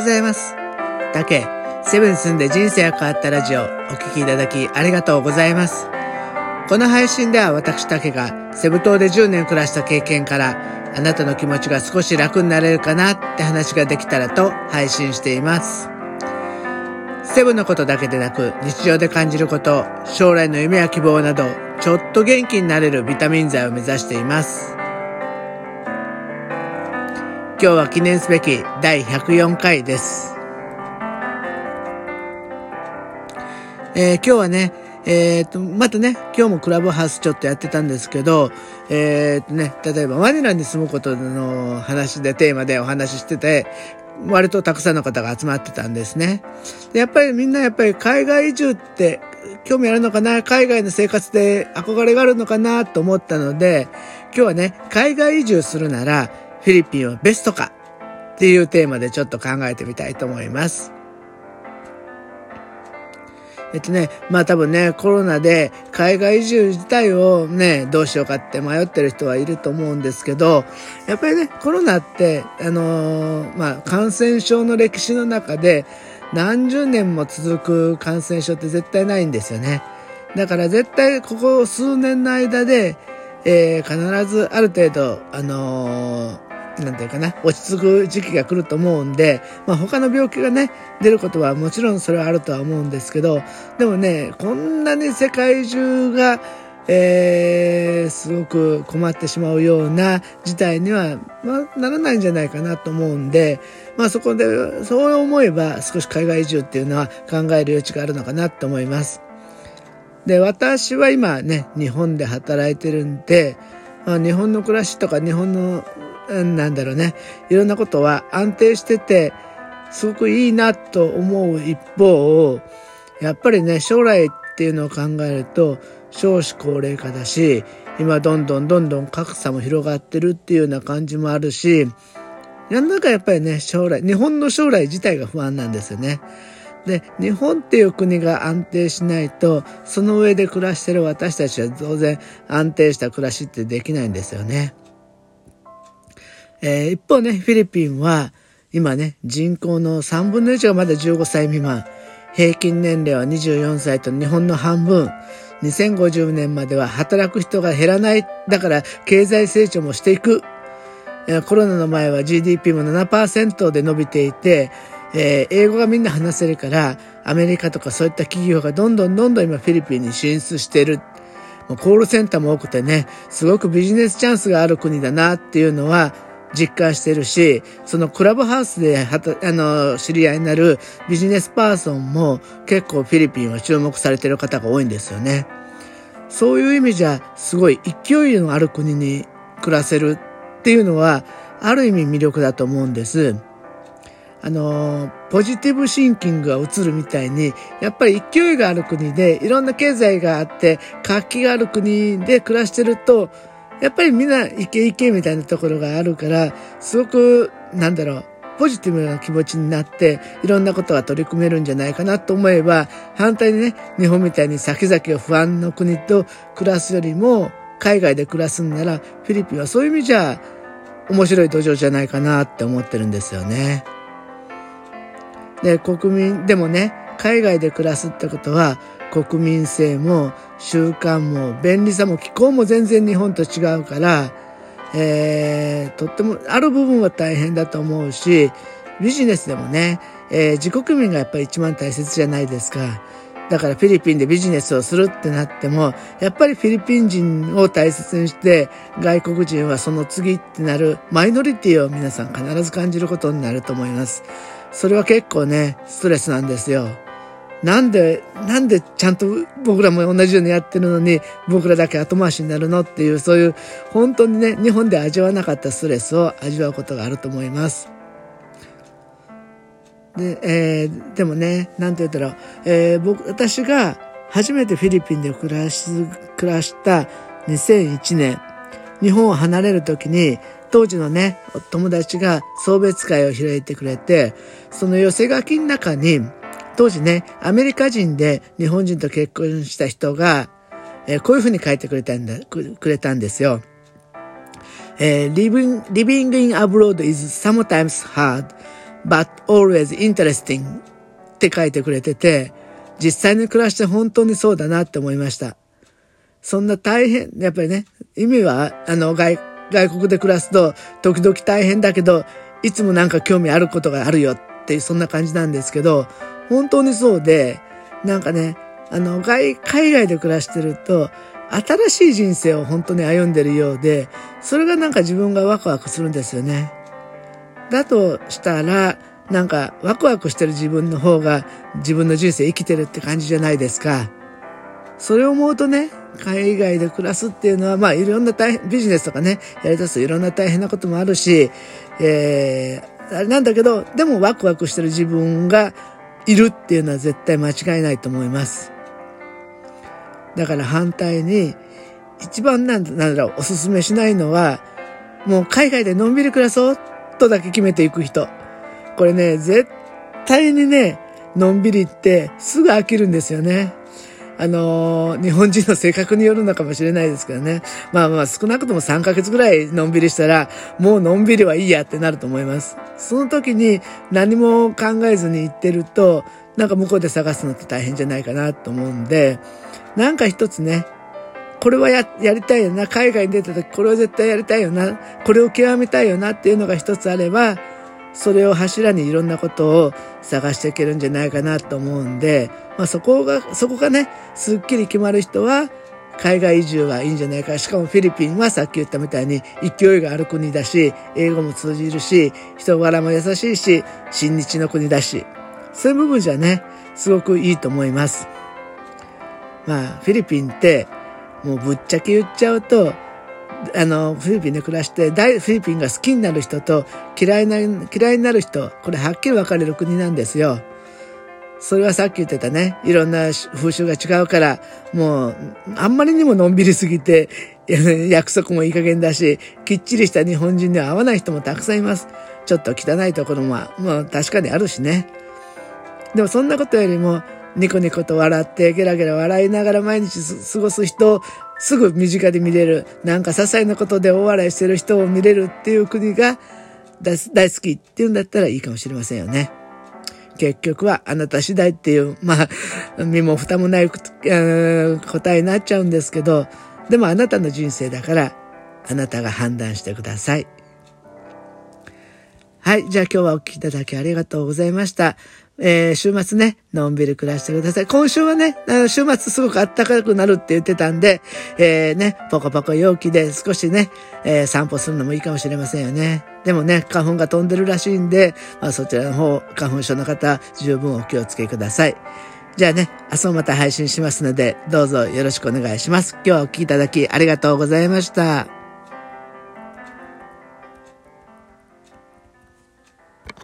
ございます。だけ、セブンに住んで人生が変わったラジオ、お聴きいただきありがとうございます。この配信では私だけがセブ島で10年暮らした経験からあなたの気持ちが少し楽になれるかなって話ができたらと配信しています。セブンのことだけでなく日常で感じること、将来の夢や希望などちょっと元気になれるビタミン剤を目指しています。今日は記念すべき第104回です。えー、今日はね、えっ、ー、と、またね、今日もクラブハウスちょっとやってたんですけど、えっ、ー、とね、例えばマニラに住むことの話でテーマでお話ししてて、割とたくさんの方が集まってたんですね。でやっぱりみんなやっぱり海外移住って興味あるのかな？海外の生活で憧れがあるのかな？と思ったので、今日はね、海外移住するなら、フィリピンはベストか？っていうテーマでちょっと考えてみたいと思います。えっとね、まあ多分ね、コロナで海外移住自体をね、どうしようかって迷ってる人はいると思うんですけど、やっぱりね、コロナって、あのー、まあ感染症の歴史の中で何十年も続く感染症って絶対ないんですよね。だから絶対ここ数年の間で、えー、必ずある程度、あのーなんていうかな、落ち着く時期が来ると思うんで、まあ他の病気がね、出ることはもちろんそれはあるとは思うんですけど、でもね、こんなに世界中が、えー、すごく困ってしまうような事態には、まあ、ならないんじゃないかなと思うんで、まあそこで、そう思えば少し海外移住っていうのは考える余地があるのかなと思います。で、私は今ね、日本で働いてるんで、まあ、日本の暮らしとか日本のなんだろうね、いろんなことは安定してて、すごくいいなと思う一方、やっぱりね、将来っていうのを考えると、少子高齢化だし、今どんどんどんどん格差も広がってるっていうような感じもあるし、なんだかやっぱりね、将来、日本の将来自体が不安なんですよね。で、日本っていう国が安定しないと、その上で暮らしてる私たちは当然安定した暮らしってできないんですよね。えー、一方ね、フィリピンは今ね、人口の3分の1がまだ15歳未満。平均年齢は24歳と日本の半分。2050年までは働く人が減らない。だから経済成長もしていくえ。コロナの前は GDP も7%で伸びていて、えー、英語がみんな話せるから、アメリカとかそういった企業がどんどんどんどん今フィリピンに進出してる。もうコールセンターも多くてね、すごくビジネスチャンスがある国だなっていうのは、実感してるし、そのクラブハウスで、あの、知り合いになるビジネスパーソンも結構フィリピンは注目されてる方が多いんですよね。そういう意味じゃ、すごい勢いのある国に暮らせるっていうのは、ある意味魅力だと思うんです。あの、ポジティブシンキングが映るみたいに、やっぱり勢いがある国で、いろんな経済があって、活気がある国で暮らしてると、やっぱりみんなイケイケみたいなところがあるから、すごく、なんだろう、ポジティブな気持ちになって、いろんなことが取り組めるんじゃないかなと思えば、反対にね、日本みたいに先々を不安の国と暮らすよりも、海外で暮らすんなら、フィリピンはそういう意味じゃ、面白い土壌じゃないかなって思ってるんですよね。で、国民、でもね、海外で暮らすってことは、国民性も習慣も便利さも気候も全然日本と違うから、えー、とってもある部分は大変だと思うしビジネスでもね、えー、自国民がやっぱり一番大切じゃないですか。だからフィリピンでビジネスをするってなっても、やっぱりフィリピン人を大切にして、外国人はその次ってなるマイノリティを皆さん必ず感じることになると思います。それは結構ね、ストレスなんですよ。なんで、なんでちゃんと僕らも同じようにやってるのに、僕らだけ後回しになるのっていう、そういう、本当にね、日本で味わわなかったストレスを味わうことがあると思います。で、えー、でもね、なんて言ったら、えー、僕、私が初めてフィリピンで暮らし、暮らした2001年、日本を離れる時に、当時のね、友達が送別会を開いてくれて、その寄せ書きの中に、当時ね、アメリカ人で日本人と結婚した人が、えー、こういうふうに書いてくれたんだ、くれたんですよ。えー、living, living in abroad is sometimes hard, but always interesting って書いてくれてて、実際に暮らして本当にそうだなって思いました。そんな大変、やっぱりね、意味は、あの、外、外国で暮らすと、時々大変だけど、いつもなんか興味あることがあるよっていう、そんな感じなんですけど、本当にそうで、なんかね、あの、外、海外で暮らしてると、新しい人生を本当に歩んでるようで、それがなんか自分がワクワクするんですよね。だとしたら、なんかワクワクしてる自分の方が自分の人生生きてるって感じじゃないですか。それを思うとね、海外で暮らすっていうのは、まあいろんな大変、ビジネスとかね、やりだすといろんな大変なこともあるし、えー、あれなんだけど、でもワクワクしてる自分がいるっていうのは絶対間違いないと思います。だから反対に、一番なんだろう、おすすめしないのは、もう海外でのんびり暮らそうとだけ決めていく人。これね、絶対にね、のんびりってすぐ飽きるんですよね。あのー、日本人の性格によるのかもしれないですけどね。まあまあ少なくとも3ヶ月ぐらいのんびりしたら、もうのんびりはいいやってなると思います。その時に何も考えずに行ってると、なんか向こうで探すのって大変じゃないかなと思うんで、なんか一つね、これはや、やりたいよな。海外に出た時これを絶対やりたいよな。これを極めたいよなっていうのが一つあれば、それを柱にいろんなことを探していけるんじゃないかなと思うんで、まあそこが、そこがね、すっきり決まる人は、海外移住はいいんじゃないか。しかもフィリピンはさっき言ったみたいに勢いがある国だし、英語も通じるし、人柄も優しいし、親日の国だし、そういう部分じゃね、すごくいいと思います。まあ、フィリピンって、もうぶっちゃけ言っちゃうと、あの、フィリピンで暮らして、大フィリピンが好きになる人と嫌いな、嫌いになる人、これはっきり分かれる国なんですよ。それはさっき言ってたね、いろんな風習が違うから、もう、あんまりにものんびりすぎて、約束もいい加減だし、きっちりした日本人には合わない人もたくさんいます。ちょっと汚いところも、まあ確かにあるしね。でもそんなことよりも、ニコニコと笑って、ゲラゲラ笑いながら毎日過ごす人すぐ身近で見れる、なんか些細なことで大笑いしてる人を見れるっていう国が大好きっていうんだったらいいかもしれませんよね。結局はあなた次第っていう、まあ、身も蓋もない答えになっちゃうんですけど、でもあなたの人生だから、あなたが判断してください。はい。じゃあ今日はお聞きいただきありがとうございました。えー、週末ね、のんびり暮らしてください。今週はね、あの週末すごく暖かくなるって言ってたんで、えー、ね、ポコポコ陽気で少しね、えー、散歩するのもいいかもしれませんよね。でもね、花粉が飛んでるらしいんで、まあ、そちらの方、花粉症の方、十分お気をつけください。じゃあね、明日もまた配信しますので、どうぞよろしくお願いします。今日はお聴きいただきありがとうございました。